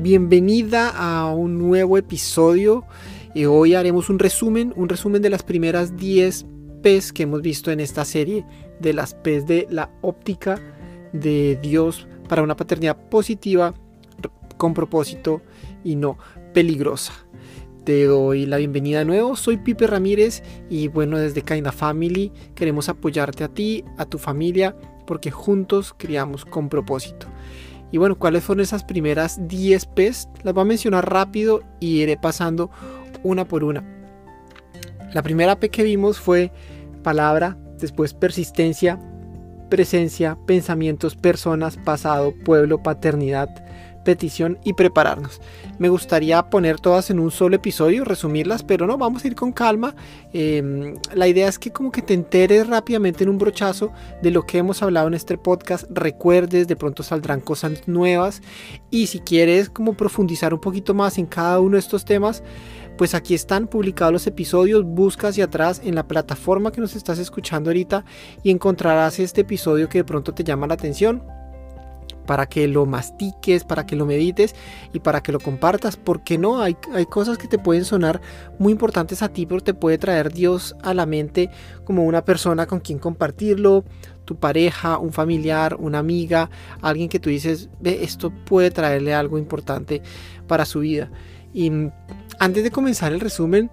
Bienvenida a un nuevo episodio. y hoy haremos un resumen, un resumen de las primeras 10 P's que hemos visto en esta serie, de las P's de la óptica de Dios para una paternidad positiva, con propósito y no peligrosa. Te doy la bienvenida de nuevo, soy Pipe Ramírez y bueno, desde Kinda Family queremos apoyarte a ti, a tu familia, porque juntos criamos con propósito. Y bueno, ¿cuáles fueron esas primeras 10 P's? Las voy a mencionar rápido y iré pasando una por una. La primera P que vimos fue palabra, después persistencia, presencia, pensamientos, personas, pasado, pueblo, paternidad, petición y prepararnos. Me gustaría poner todas en un solo episodio, resumirlas, pero no, vamos a ir con calma. Em, la idea es que como que te enteres rápidamente en un brochazo de lo que hemos hablado en este podcast, recuerdes, de pronto saldrán cosas nuevas y si quieres como profundizar un poquito más en cada uno de estos temas, pues aquí están publicados los episodios, busca hacia atrás en la plataforma que nos estás escuchando ahorita y encontrarás este episodio que de pronto te llama la atención para que lo mastiques, para que lo medites y para que lo compartas. Porque no, hay, hay cosas que te pueden sonar muy importantes a ti, pero te puede traer Dios a la mente como una persona con quien compartirlo, tu pareja, un familiar, una amiga, alguien que tú dices, ve, esto puede traerle algo importante para su vida. Y antes de comenzar el resumen,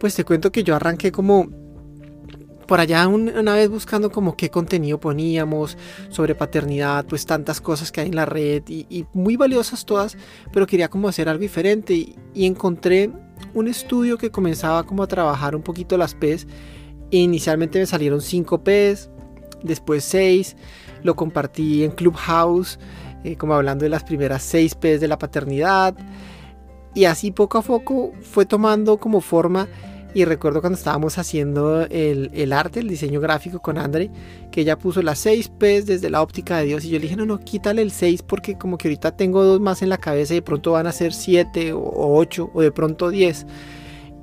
pues te cuento que yo arranqué como por allá una vez buscando como qué contenido poníamos sobre paternidad, pues tantas cosas que hay en la red y, muy valiosas todas, pero quería como hacer algo diferente y, encontré un estudio que comenzaba como a trabajar un poquito las P's. Inicialmente me salieron 5 P's, después 6, lo compartí en Clubhouse, eh, como hablando de las primeras 6 P's de la paternidad. Y así poco a poco fue tomando como forma y recuerdo cuando estábamos haciendo el, arte, el diseño gráfico con Andre, que ella puso las 6 P's desde la óptica de Dios. Y yo le dije, no, no, quítale el 6 porque como que ahorita tengo dos más en la cabeza y de pronto van a ser 7 o 8 o de pronto 10.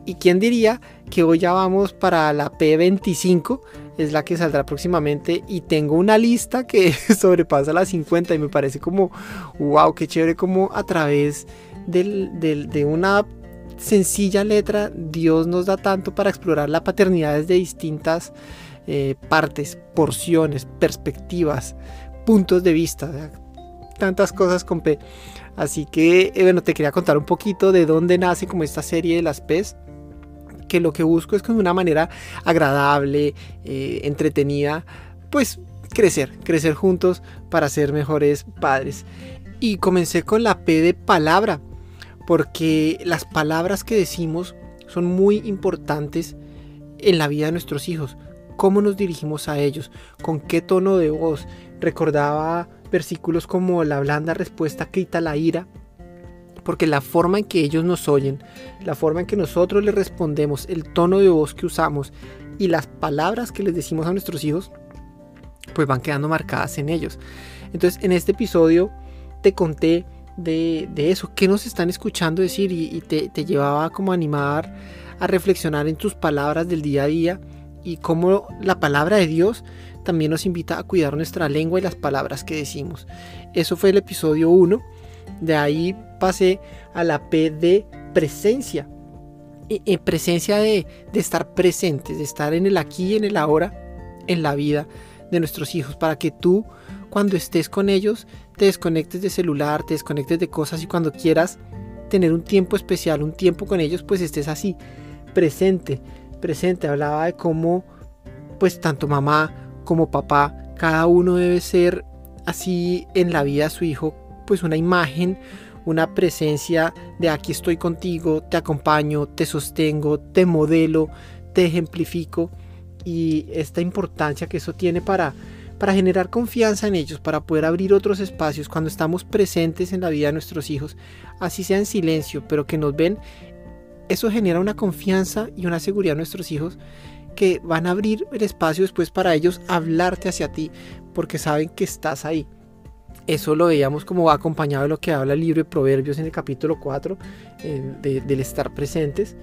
Y quién diría que hoy ya vamos para la P25, es la que saldrá próximamente y tengo una lista que sobrepasa las 50 y me parece como, wow, qué chévere como a través de una sencilla letra, Dios nos da tanto para explorar la paternidad desde distintas eh, partes, porciones, perspectivas, puntos de vista, tantas cosas con P. Así que, eh, bueno, te quería contar un poquito de dónde nace como esta serie de las P's que lo que busco es con una manera agradable, eh, entretenida, pues crecer, crecer juntos para ser mejores padres. Y comencé con la P de palabra porque las palabras que decimos son muy importantes en la vida de nuestros hijos. Cómo nos dirigimos a ellos, con qué tono de voz. Recordaba versículos como la blanda respuesta quita la ira, porque la forma en que ellos nos oyen, la forma en que nosotros les respondemos, el tono de voz que usamos y las palabras que les decimos a nuestros hijos, pues van quedando marcadas en ellos. Entonces, en este episodio te conté de, eso, qué nos están escuchando decir y, te, llevaba como a animar a reflexionar en tus palabras del día a día y cómo la palabra de Dios también nos invita a cuidar nuestra lengua y las palabras que decimos. Eso fue el episodio 1. De ahí pasé a la P de presencia. En presencia de, de estar presentes, de estar en el aquí y en el ahora, en la vida de nuestros hijos, para que tú cuando estés con ellos te desconectes de celular, te desconectes de cosas y cuando quieras tener un tiempo especial, un tiempo con ellos, pues estés así, presente, presente. Hablaba de cómo, pues tanto mamá como papá, cada uno debe ser así en la vida de su hijo, pues una imagen, una presencia de aquí estoy contigo, te acompaño, te sostengo, te modelo, te ejemplifico y esta importancia que eso tiene para para generar confianza en ellos, para poder abrir otros espacios cuando estamos presentes en la vida de nuestros hijos, así sea en silencio, pero que nos ven, eso genera una confianza y una seguridad en nuestros hijos que van a abrir el espacio después para ellos hablarte hacia ti, porque saben que estás ahí. Eso lo veíamos como acompañado de lo que habla el libro de Proverbios en el capítulo 4, eh, del estar presentes.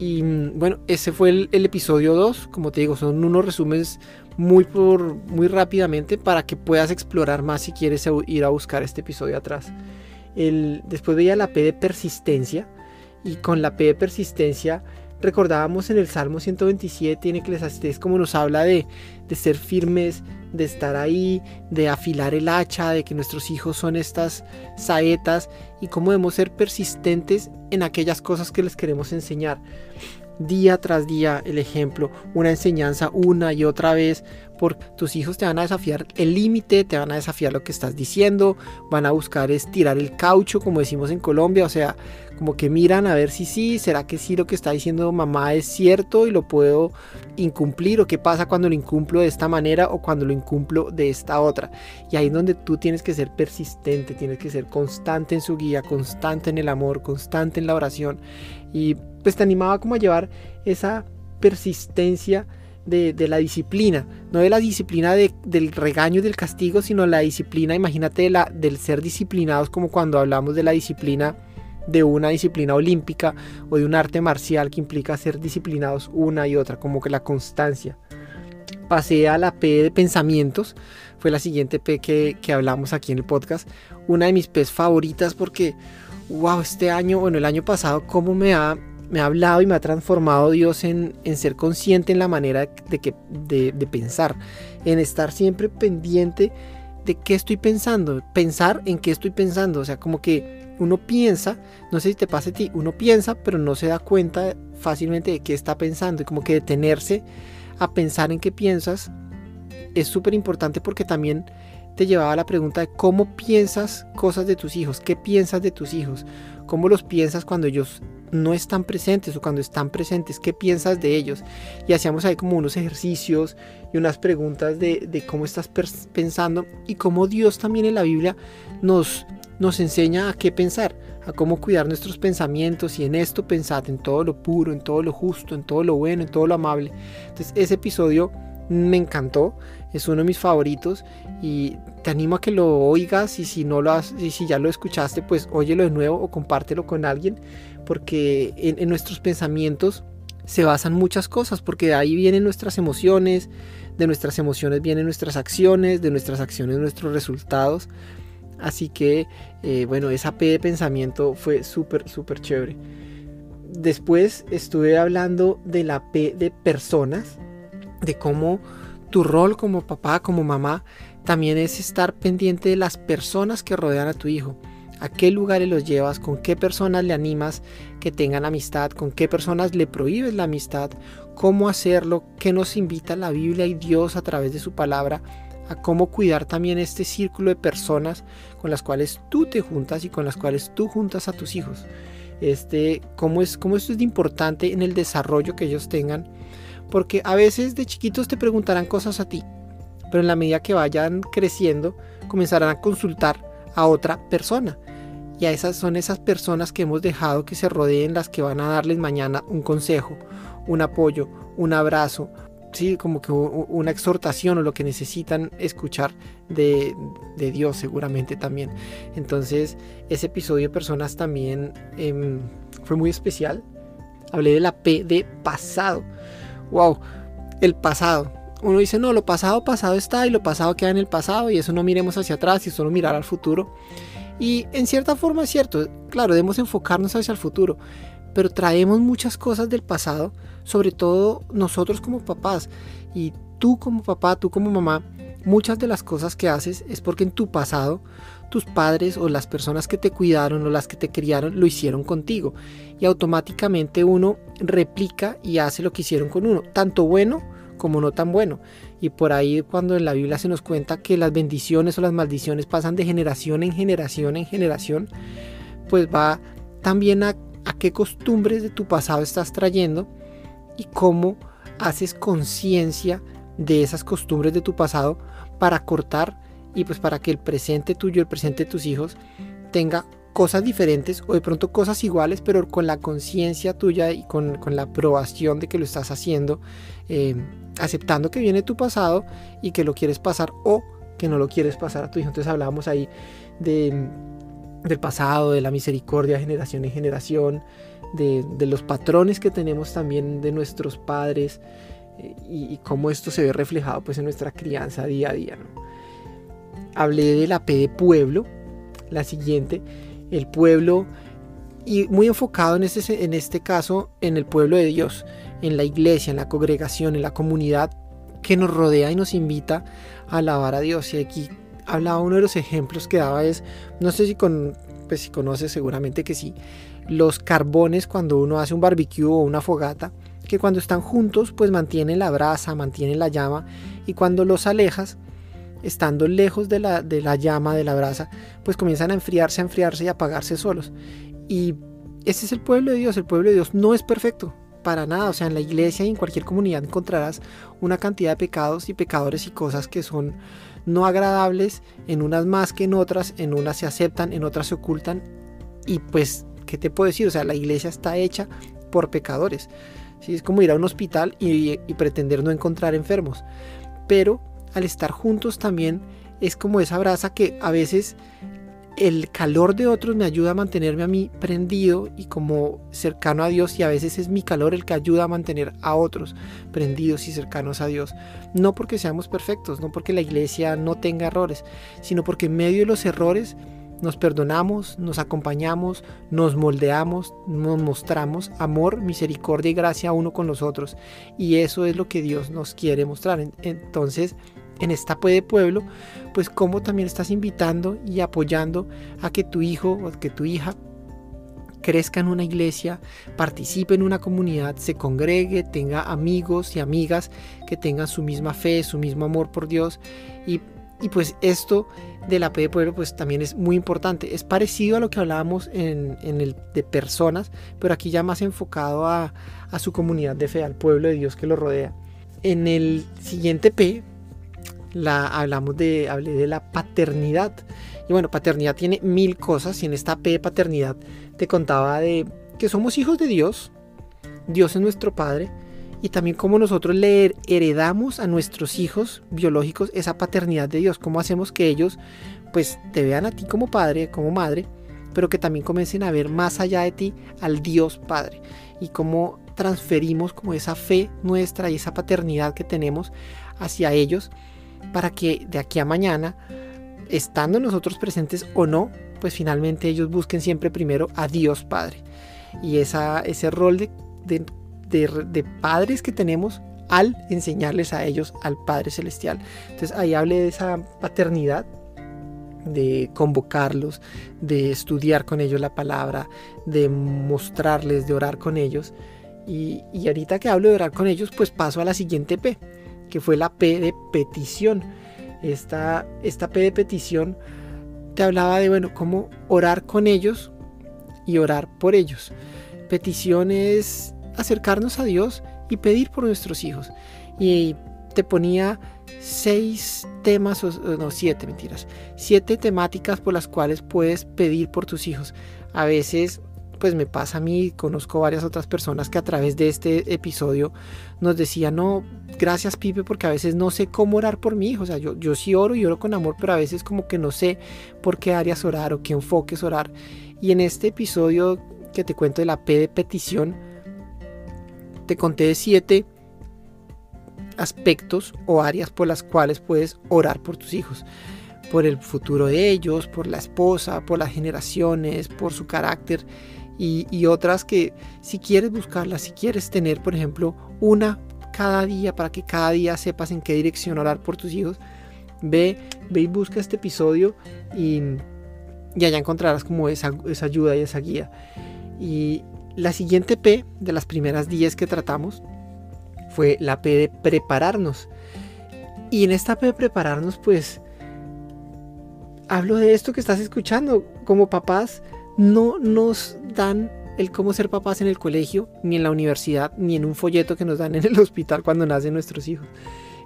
Y bueno, ese fue el, episodio 2. Como te digo, son unos resúmenes muy, muy rápidamente para que puedas explorar más si quieres ir a buscar este episodio atrás. El, después veía la P de persistencia y con la P de persistencia recordábamos en el Salmo 127 en Eclesiastés como nos habla de, de ser firmes, de estar ahí, de afilar el hacha, de que nuestros hijos son estas saetas y cómo debemos ser persistentes en aquellas cosas que les queremos enseñar. Día tras día el ejemplo, una enseñanza una y otra vez, porque tus hijos te van a desafiar el límite, te van a desafiar lo que estás diciendo, van a buscar estirar el caucho, como decimos en Colombia, o sea, como que miran a ver si sí, será que sí lo que está diciendo mamá es cierto y lo puedo incumplir o qué pasa cuando lo incumplo de esta manera o cuando lo incumplo de esta otra. Y ahí es donde tú tienes que ser persistente, tienes que ser constante en su guía, constante en el amor, constante en la oración. Y pues te animaba como a llevar esa persistencia de, la disciplina, no de la disciplina del regaño y del castigo, sino la disciplina, imagínate, la, del ser disciplinados como cuando hablamos de la disciplina de una disciplina olímpica o de un arte marcial que implica ser disciplinados una y otra, como que la constancia. Pasé a la P de pensamientos, fue la siguiente P que, hablamos aquí en el podcast, una de mis P's favoritas porque, wow, este año, bueno, el año pasado, cómo me ha, me ha hablado y me ha transformado Dios en, ser consciente en la manera de, que, de, de pensar, en estar siempre pendiente de qué estoy pensando, pensar en qué estoy pensando, o sea, como que uno piensa, no sé si te pasa a ti, uno piensa, pero no se da cuenta fácilmente de qué está pensando y como que detenerse a pensar en qué piensas es súper importante porque también te llevaba a la pregunta de cómo piensas cosas de tus hijos, qué piensas de tus hijos, cómo los piensas cuando ellos no están presentes o cuando están presentes, qué piensas de ellos. Y hacíamos ahí como unos ejercicios y unas preguntas de, de cómo estás pensando y cómo Dios también en la Biblia nos, nos enseña a qué pensar, a cómo cuidar nuestros pensamientos y en esto pensad en todo lo puro, en todo lo justo, en todo lo bueno, en todo lo amable. Entonces ese episodio me encantó, es uno de mis favoritos y te animo a que lo oigas y si no lo has, y si ya lo escuchaste, pues óyelo de nuevo o compártelo con alguien, porque en, en nuestros pensamientos se basan muchas cosas, porque de ahí vienen nuestras emociones, de nuestras emociones vienen nuestras acciones, de nuestras acciones nuestros resultados. Así que, eh, bueno, esa P de pensamiento fue súper, súper chévere. Después estuve hablando de la P de personas, de cómo tu rol como papá, como mamá, también es estar pendiente de las personas que rodean a tu hijo. A qué lugares los llevas, con qué personas le animas que tengan amistad, con qué personas le prohíbes la amistad, cómo hacerlo, qué nos invita la Biblia y Dios a través de su palabra a cómo cuidar también este círculo de personas con las cuales tú te juntas y con las cuales tú juntas a tus hijos. Este, cómo, es, cómo esto es importante en el desarrollo que ellos tengan, porque a veces de chiquitos te preguntarán cosas a ti, pero en la medida que vayan creciendo comenzarán a consultar a otra persona. Y a esas son esas personas que hemos dejado que se rodeen las que van a darles mañana un consejo, un apoyo, un abrazo, sí, como que una exhortación o lo que necesitan escuchar de, Dios seguramente también. Entonces ese episodio de personas también em, fue muy especial. Hablé de la P de pasado. Wow, el pasado. Uno dice, no, lo pasado, pasado está y lo pasado queda en el pasado y eso no miremos hacia atrás y solo mirar al futuro. Y en cierta forma es cierto, claro, debemos enfocarnos hacia el futuro, pero traemos muchas cosas del pasado, sobre todo nosotros como papás. Y tú como papá, tú como mamá, muchas de las cosas que haces es porque en tu pasado tus padres o las personas que te cuidaron o las que te criaron lo hicieron contigo. Y automáticamente uno replica y hace lo que hicieron con uno, tanto bueno como no tan bueno. Y por ahí cuando en la Biblia se nos cuenta que las bendiciones o las maldiciones pasan de generación en generación en generación, pues va también a qué costumbres de tu pasado estás trayendo y cómo haces conciencia de esas costumbres de tu pasado para cortar y pues para que el presente tuyo, el presente de tus hijos tenga cosas diferentes o de pronto cosas iguales, pero con la conciencia tuya y con, la aprobación de que lo estás haciendo, eh, aceptando que viene tu pasado y que lo quieres pasar o que no lo quieres pasar a tu hijo. Entonces hablábamos ahí de del pasado, de la misericordia generación en generación, de, los patrones que tenemos también de nuestros padres eh, y, cómo esto se ve reflejado pues en nuestra crianza día a día. Hablé de la P de pueblo, la siguiente, el pueblo y muy enfocado en este, en este caso en el pueblo de Dios, en la iglesia, en la congregación, en la comunidad que nos rodea y nos invita a alabar a Dios. Y aquí hablaba uno de los ejemplos que daba es, no sé si, con, pues si conoces seguramente que sí, los carbones cuando uno hace un barbecue o una fogata, que cuando están juntos pues mantienen la brasa, mantienen la llama y cuando los alejas, estando lejos de la, de la llama, de la brasa, pues comienzan a enfriarse, a enfriarse y a apagarse solos. Y ese es el pueblo de Dios, el pueblo de Dios no es perfecto, para nada, o sea, en la iglesia y en cualquier comunidad encontrarás una cantidad de pecados y pecadores y cosas que son no agradables, en unas más que en otras, en unas se aceptan, en otras se ocultan y pues, ¿qué te puedo decir? O sea, la iglesia está hecha por pecadores. ¿sí? Es como ir a un hospital y, y pretender no encontrar enfermos, pero al estar juntos también es como esa brasa que a veces el calor de otros me ayuda a mantenerme a mí prendido y como cercano a Dios y a veces es mi calor el que ayuda a mantener a otros prendidos y cercanos a Dios. No porque seamos perfectos, no porque la iglesia no tenga errores, sino porque en medio de los errores nos perdonamos, nos acompañamos, nos moldeamos, nos mostramos amor, misericordia y gracia uno con los otros. Y eso es lo que Dios nos quiere mostrar. Entonces, en esta de pueblo, pues como también estás invitando y apoyando a que tu hijo o que tu hija crezca en una iglesia, participe en una comunidad, se congregue, tenga amigos y amigas que tengan su misma fe, su mismo amor por Dios y, pues esto de la P de pueblo pues también es muy importante. Es parecido a lo que hablábamos en, el de personas, pero aquí ya más enfocado a, a su comunidad de fe, al pueblo de Dios que lo rodea. En el siguiente P la, hablamos de, hablé de la paternidad. Y bueno, paternidad tiene mil cosas y en esta P de paternidad te contaba de que somos hijos de Dios, Dios es nuestro Padre, y también cómo nosotros le heredamos a nuestros hijos biológicos esa paternidad de Dios, cómo hacemos que ellos pues te vean a ti como padre, como madre, pero que también comiencen a ver más allá de ti al Dios Padre. Y cómo transferimos como esa fe nuestra y esa paternidad que tenemos hacia ellos para que de aquí a mañana, estando nosotros presentes o no, pues finalmente ellos busquen siempre primero a Dios Padre. Y esa, ese rol de, de, padres que tenemos al enseñarles a ellos al Padre Celestial. Entonces ahí hablé de esa paternidad, de convocarlos, de estudiar con ellos la palabra, de mostrarles, de orar con ellos. Y, y ahorita que hablo de orar con ellos, pues paso a la siguiente P, que fue la P de petición. Esta, esta P de petición te hablaba de, bueno, cómo orar con ellos y orar por ellos. Petición es acercarnos a Dios y pedir por nuestros hijos. Y te ponía seis temas, no, siete mentiras, siete temáticas por las cuales puedes pedir por tus hijos. A veces pues me pasa a mí, conozco varias otras personas que a través de este episodio nos decían, no, gracias Pipe, porque a veces no sé cómo orar por mi hijo, o sea, yo, yo sí oro y oro con amor, pero a veces como que no sé por qué áreas orar o qué enfoques orar. Y en este episodio que te cuento de la P de petición, te conté de siete aspectos o áreas por las cuales puedes orar por tus hijos. Por el futuro de ellos, por la esposa, por las generaciones, por su carácter y, otras que si quieres buscarlas, si quieres tener, por ejemplo, una cada día para que cada día sepas en qué dirección orar por tus hijos, ve, ve y busca este episodio y, y allá encontrarás como esa, esa ayuda y esa guía. Y la siguiente P de las primeras 10 que tratamos fue la P de prepararnos. Y en esta P de prepararnos, pues, hablo de esto que estás escuchando. Como papás, no nos dan el cómo ser papás en el colegio, ni en la universidad, ni en un folleto que nos dan en el hospital cuando nacen nuestros hijos.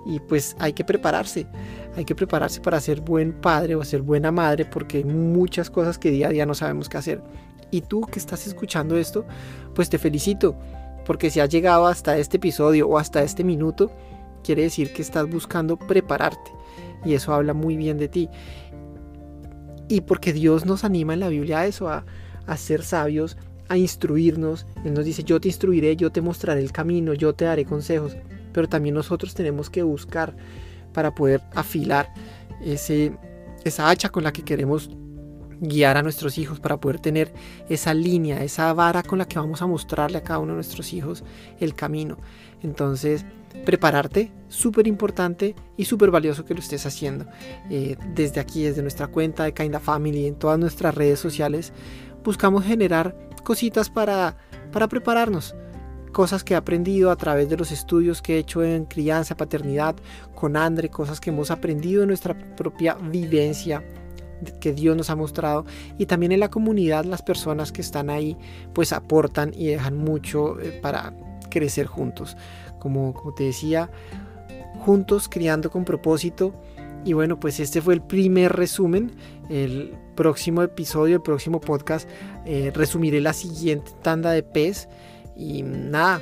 Y pues hay que prepararse, hay que prepararse para ser buen padre o ser buena madre porque hay muchas cosas que día a día no sabemos qué hacer. Y tú que estás escuchando esto, pues te felicito, porque si has llegado hasta este episodio o hasta este minuto, quiere decir que estás buscando prepararte. Y eso habla muy bien de ti y porque Dios nos anima en la Biblia a eso, a, ser sabios, a instruirnos. Él nos dice, yo te instruiré, yo te mostraré el camino, yo te daré consejos. Pero también nosotros tenemos que buscar para poder afilar ese, esa hacha con la que queremos guiar a nuestros hijos, para poder tener esa línea, esa vara con la que vamos a mostrarle a cada uno de nuestros hijos el camino. Entonces, prepararte, súper importante y súper valioso que lo estés haciendo. Eh, desde aquí, desde nuestra cuenta de Kinda Family, en todas nuestras redes sociales, buscamos generar cositas para, para prepararnos. Cosas que he aprendido a través de los estudios que he hecho en crianza, paternidad, con Andre, cosas que hemos aprendido en nuestra propia vivencia que Dios nos ha mostrado y también en la comunidad las personas que están ahí pues aportan y dejan mucho eh, para crecer juntos. Como, como te decía juntos criando con propósito. Y bueno pues este fue el primer resumen. El próximo episodio el próximo podcast eh, resumiré la siguiente tanda de pez. Y nada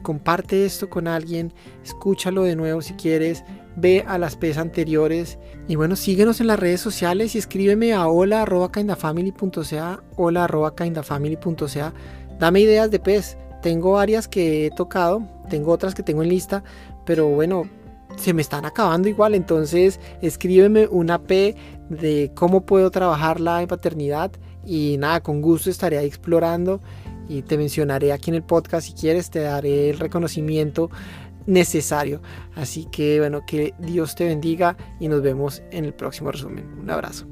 comparte esto con alguien escúchalo de nuevo si quieres ve a las PES anteriores y bueno, síguenos en las redes sociales y escríbeme a hola arroba hola arroba kindafamily.ca, dame ideas de PES, tengo varias que he tocado, tengo otras que tengo en lista, pero bueno, se me están acabando igual, entonces escríbeme una P de cómo puedo trabajarla en paternidad y nada, con gusto estaré explorando y te mencionaré aquí en el podcast si quieres, te daré el reconocimiento necesario. Así que bueno, que Dios te bendiga y nos vemos en el próximo resumen. Un abrazo.